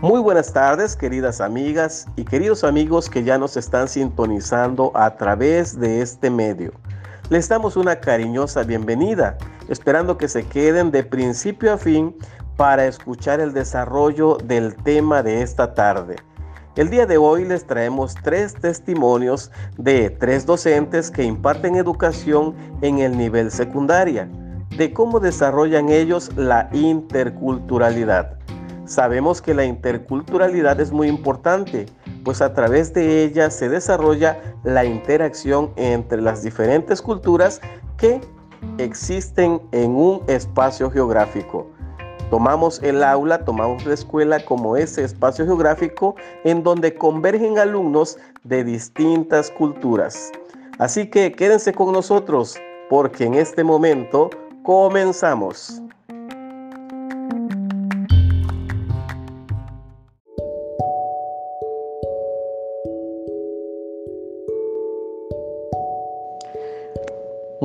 Muy buenas tardes, queridas amigas y queridos amigos que ya nos están sintonizando a través de este medio. Les damos una cariñosa bienvenida, esperando que se queden de principio a fin para escuchar el desarrollo del tema de esta tarde. El día de hoy les traemos tres testimonios de tres docentes que imparten educación en el nivel secundaria, de cómo desarrollan ellos la interculturalidad. Sabemos que la interculturalidad es muy importante, pues a través de ella se desarrolla la interacción entre las diferentes culturas que existen en un espacio geográfico. Tomamos el aula, tomamos la escuela como ese espacio geográfico en donde convergen alumnos de distintas culturas. Así que quédense con nosotros porque en este momento comenzamos.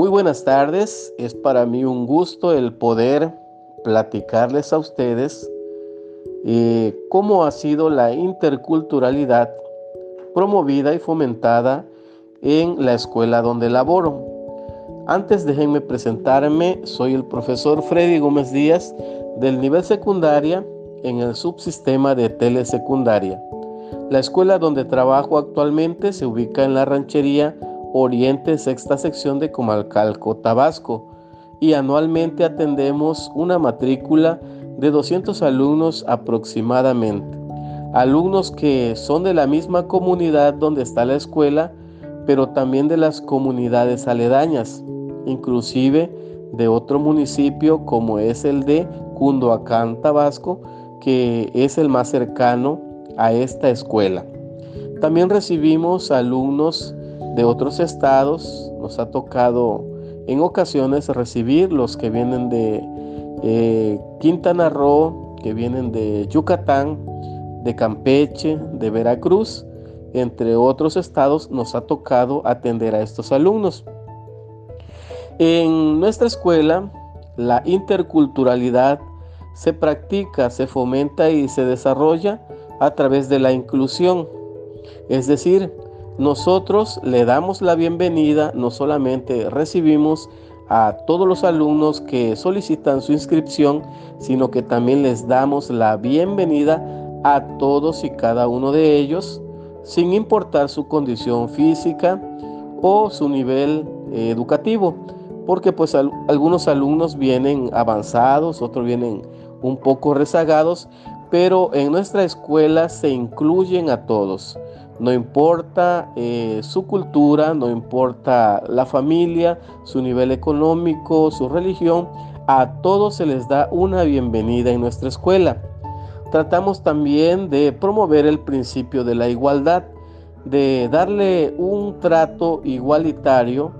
Muy buenas tardes, es para mí un gusto el poder platicarles a ustedes eh, cómo ha sido la interculturalidad promovida y fomentada en la escuela donde laboro. Antes déjenme presentarme, soy el profesor Freddy Gómez Díaz del nivel secundaria en el subsistema de telesecundaria. La escuela donde trabajo actualmente se ubica en la ranchería Oriente, sexta sección de Comalcalco, Tabasco, y anualmente atendemos una matrícula de 200 alumnos aproximadamente. Alumnos que son de la misma comunidad donde está la escuela, pero también de las comunidades aledañas, inclusive de otro municipio como es el de Cundoacán, Tabasco, que es el más cercano a esta escuela. También recibimos alumnos de otros estados. Nos ha tocado en ocasiones recibir los que vienen de eh, Quintana Roo, que vienen de Yucatán, de Campeche, de Veracruz, entre otros estados, nos ha tocado atender a estos alumnos. En nuestra escuela, la interculturalidad se practica, se fomenta y se desarrolla a través de la inclusión. Es decir, nosotros le damos la bienvenida, no solamente recibimos a todos los alumnos que solicitan su inscripción, sino que también les damos la bienvenida a todos y cada uno de ellos, sin importar su condición física o su nivel eh, educativo, porque pues algunos alumnos vienen avanzados, otros vienen un poco rezagados, pero en nuestra escuela se incluyen a todos. No importa eh, su cultura, no importa la familia, su nivel económico, su religión, a todos se les da una bienvenida en nuestra escuela. Tratamos también de promover el principio de la igualdad, de darle un trato igualitario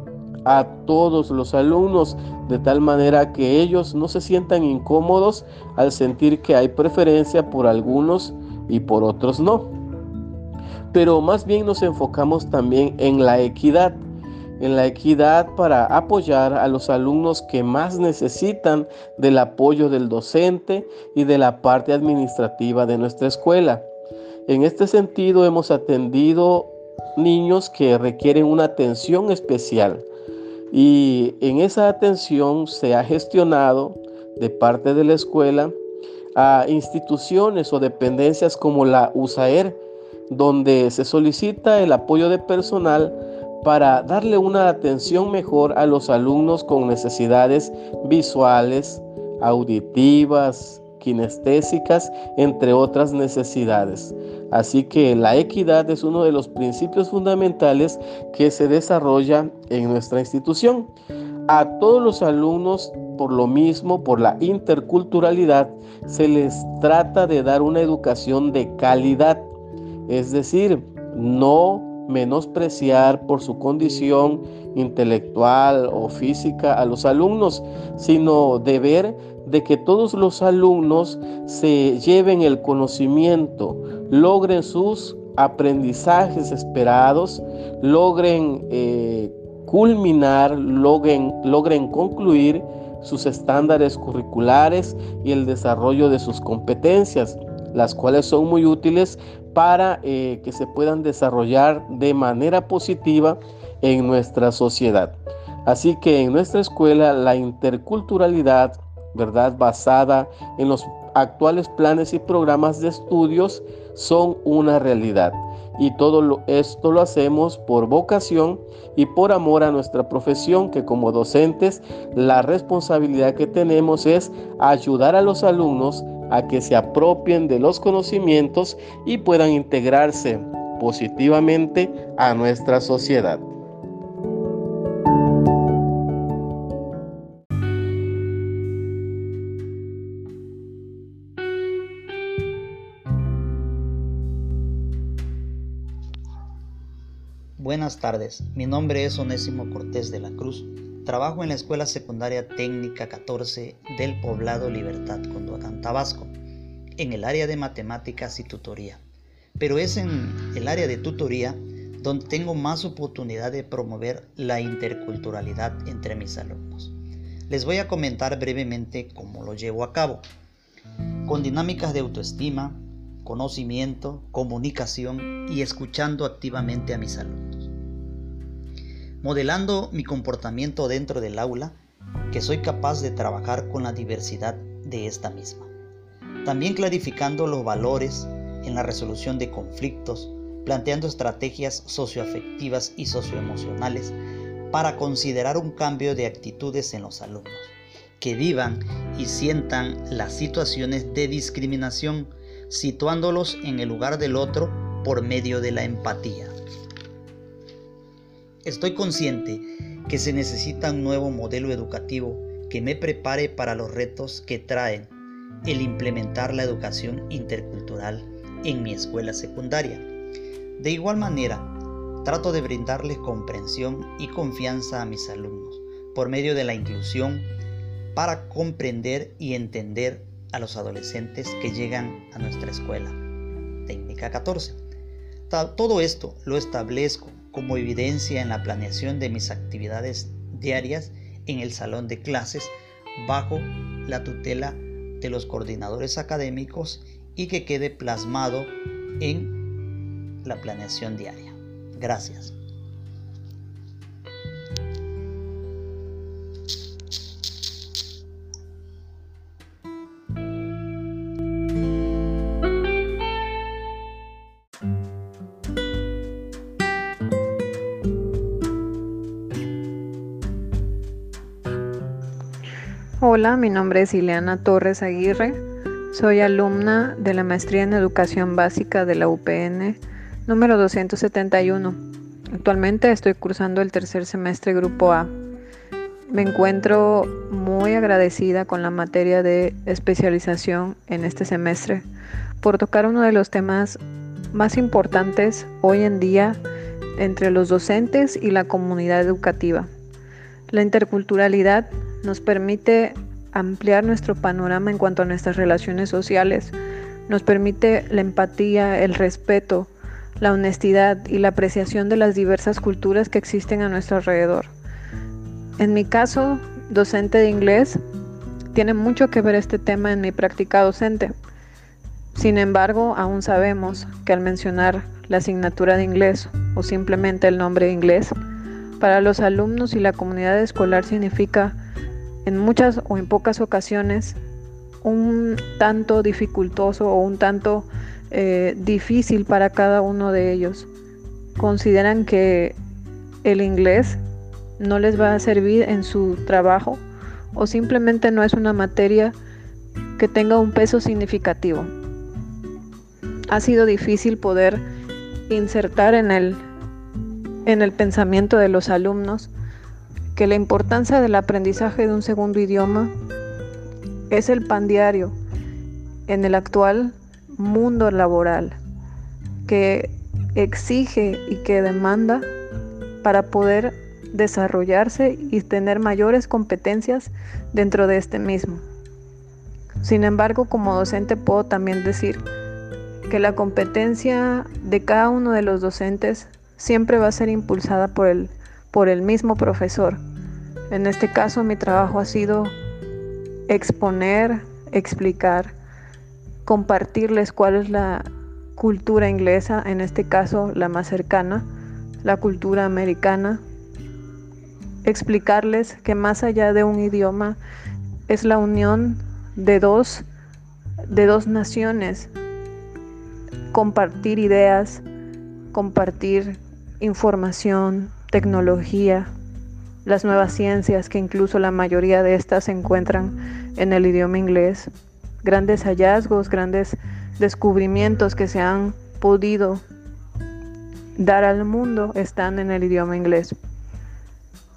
a todos los alumnos, de tal manera que ellos no se sientan incómodos al sentir que hay preferencia por algunos y por otros no pero más bien nos enfocamos también en la equidad, en la equidad para apoyar a los alumnos que más necesitan del apoyo del docente y de la parte administrativa de nuestra escuela. En este sentido hemos atendido niños que requieren una atención especial y en esa atención se ha gestionado de parte de la escuela a instituciones o dependencias como la USAER, donde se solicita el apoyo de personal para darle una atención mejor a los alumnos con necesidades visuales, auditivas, kinestésicas, entre otras necesidades. Así que la equidad es uno de los principios fundamentales que se desarrolla en nuestra institución. A todos los alumnos, por lo mismo, por la interculturalidad, se les trata de dar una educación de calidad es decir, no menospreciar por su condición intelectual o física a los alumnos, sino de ver de que todos los alumnos se lleven el conocimiento, logren sus aprendizajes esperados, logren eh, culminar, logren, logren concluir sus estándares curriculares y el desarrollo de sus competencias. las cuales son muy útiles para eh, que se puedan desarrollar de manera positiva en nuestra sociedad. Así que en nuestra escuela la interculturalidad, ¿verdad? Basada en los actuales planes y programas de estudios son una realidad. Y todo esto lo hacemos por vocación y por amor a nuestra profesión, que como docentes la responsabilidad que tenemos es ayudar a los alumnos a que se apropien de los conocimientos y puedan integrarse positivamente a nuestra sociedad. Buenas tardes, mi nombre es Onésimo Cortés de la Cruz. Trabajo en la Escuela Secundaria Técnica 14 del Poblado Libertad, Condoacán, Tabasco, en el área de matemáticas y tutoría. Pero es en el área de tutoría donde tengo más oportunidad de promover la interculturalidad entre mis alumnos. Les voy a comentar brevemente cómo lo llevo a cabo. Con dinámicas de autoestima, conocimiento, comunicación y escuchando activamente a mis alumnos. Modelando mi comportamiento dentro del aula, que soy capaz de trabajar con la diversidad de esta misma. También clarificando los valores en la resolución de conflictos, planteando estrategias socioafectivas y socioemocionales para considerar un cambio de actitudes en los alumnos, que vivan y sientan las situaciones de discriminación situándolos en el lugar del otro por medio de la empatía. Estoy consciente que se necesita un nuevo modelo educativo que me prepare para los retos que traen el implementar la educación intercultural en mi escuela secundaria. De igual manera, trato de brindarles comprensión y confianza a mis alumnos por medio de la inclusión para comprender y entender a los adolescentes que llegan a nuestra escuela. Técnica 14. Todo esto lo establezco como evidencia en la planeación de mis actividades diarias en el salón de clases bajo la tutela de los coordinadores académicos y que quede plasmado en la planeación diaria. Gracias. Hola, mi nombre es Ileana Torres Aguirre. Soy alumna de la Maestría en Educación Básica de la UPN número 271. Actualmente estoy cursando el tercer semestre Grupo A. Me encuentro muy agradecida con la materia de especialización en este semestre por tocar uno de los temas más importantes hoy en día entre los docentes y la comunidad educativa. La interculturalidad nos permite ampliar nuestro panorama en cuanto a nuestras relaciones sociales, nos permite la empatía, el respeto, la honestidad y la apreciación de las diversas culturas que existen a nuestro alrededor. En mi caso, docente de inglés, tiene mucho que ver este tema en mi práctica docente. Sin embargo, aún sabemos que al mencionar la asignatura de inglés o simplemente el nombre de inglés, para los alumnos y la comunidad escolar significa en muchas o en pocas ocasiones un tanto dificultoso o un tanto eh, difícil para cada uno de ellos. Consideran que el inglés no les va a servir en su trabajo o simplemente no es una materia que tenga un peso significativo. Ha sido difícil poder insertar en el, en el pensamiento de los alumnos que la importancia del aprendizaje de un segundo idioma es el pan diario en el actual mundo laboral que exige y que demanda para poder desarrollarse y tener mayores competencias dentro de este mismo. Sin embargo, como docente puedo también decir que la competencia de cada uno de los docentes siempre va a ser impulsada por el, por el mismo profesor en este caso mi trabajo ha sido exponer, explicar compartirles cuál es la cultura inglesa, en este caso la más cercana, la cultura americana, explicarles que más allá de un idioma es la unión de dos, de dos naciones, compartir ideas, compartir información, tecnología, las nuevas ciencias, que incluso la mayoría de estas se encuentran en el idioma inglés, grandes hallazgos, grandes descubrimientos que se han podido dar al mundo están en el idioma inglés.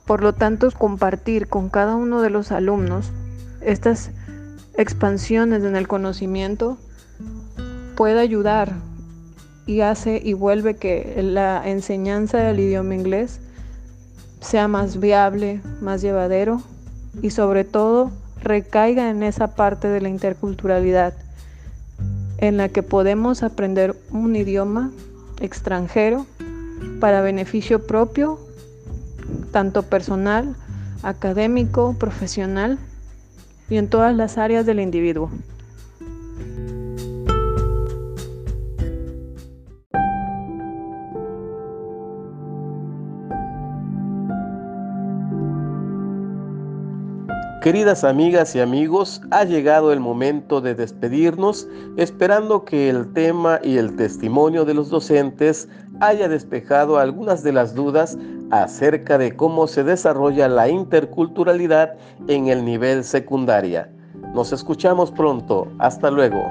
Por lo tanto, compartir con cada uno de los alumnos estas expansiones en el conocimiento puede ayudar y hace y vuelve que la enseñanza del idioma inglés sea más viable, más llevadero y sobre todo recaiga en esa parte de la interculturalidad en la que podemos aprender un idioma extranjero para beneficio propio, tanto personal, académico, profesional y en todas las áreas del individuo. Queridas amigas y amigos, ha llegado el momento de despedirnos, esperando que el tema y el testimonio de los docentes haya despejado algunas de las dudas acerca de cómo se desarrolla la interculturalidad en el nivel secundaria. Nos escuchamos pronto. Hasta luego.